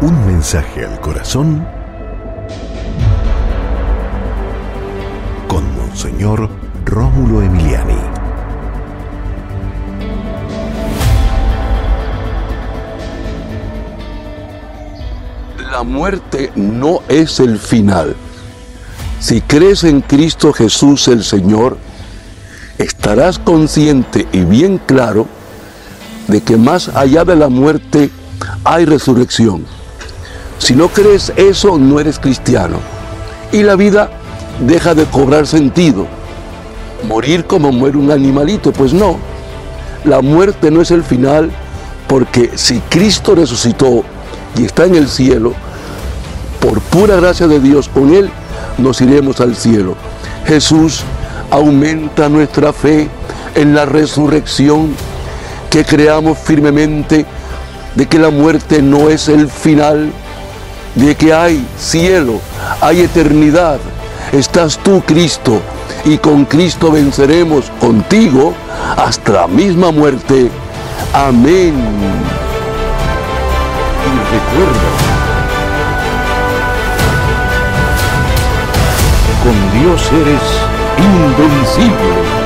Un mensaje al corazón con Monseñor Rómulo Emiliani. La muerte no es el final. Si crees en Cristo Jesús el Señor, estarás consciente y bien claro de que más allá de la muerte hay resurrección. Si no crees eso, no eres cristiano. Y la vida deja de cobrar sentido. Morir como muere un animalito, pues no. La muerte no es el final porque si Cristo resucitó y está en el cielo, por pura gracia de Dios, con Él nos iremos al cielo. Jesús aumenta nuestra fe en la resurrección, que creamos firmemente de que la muerte no es el final, de que hay cielo, hay eternidad. Estás tú, Cristo, y con Cristo venceremos contigo hasta la misma muerte. Amén. Y recuerda, con Dios eres invencible.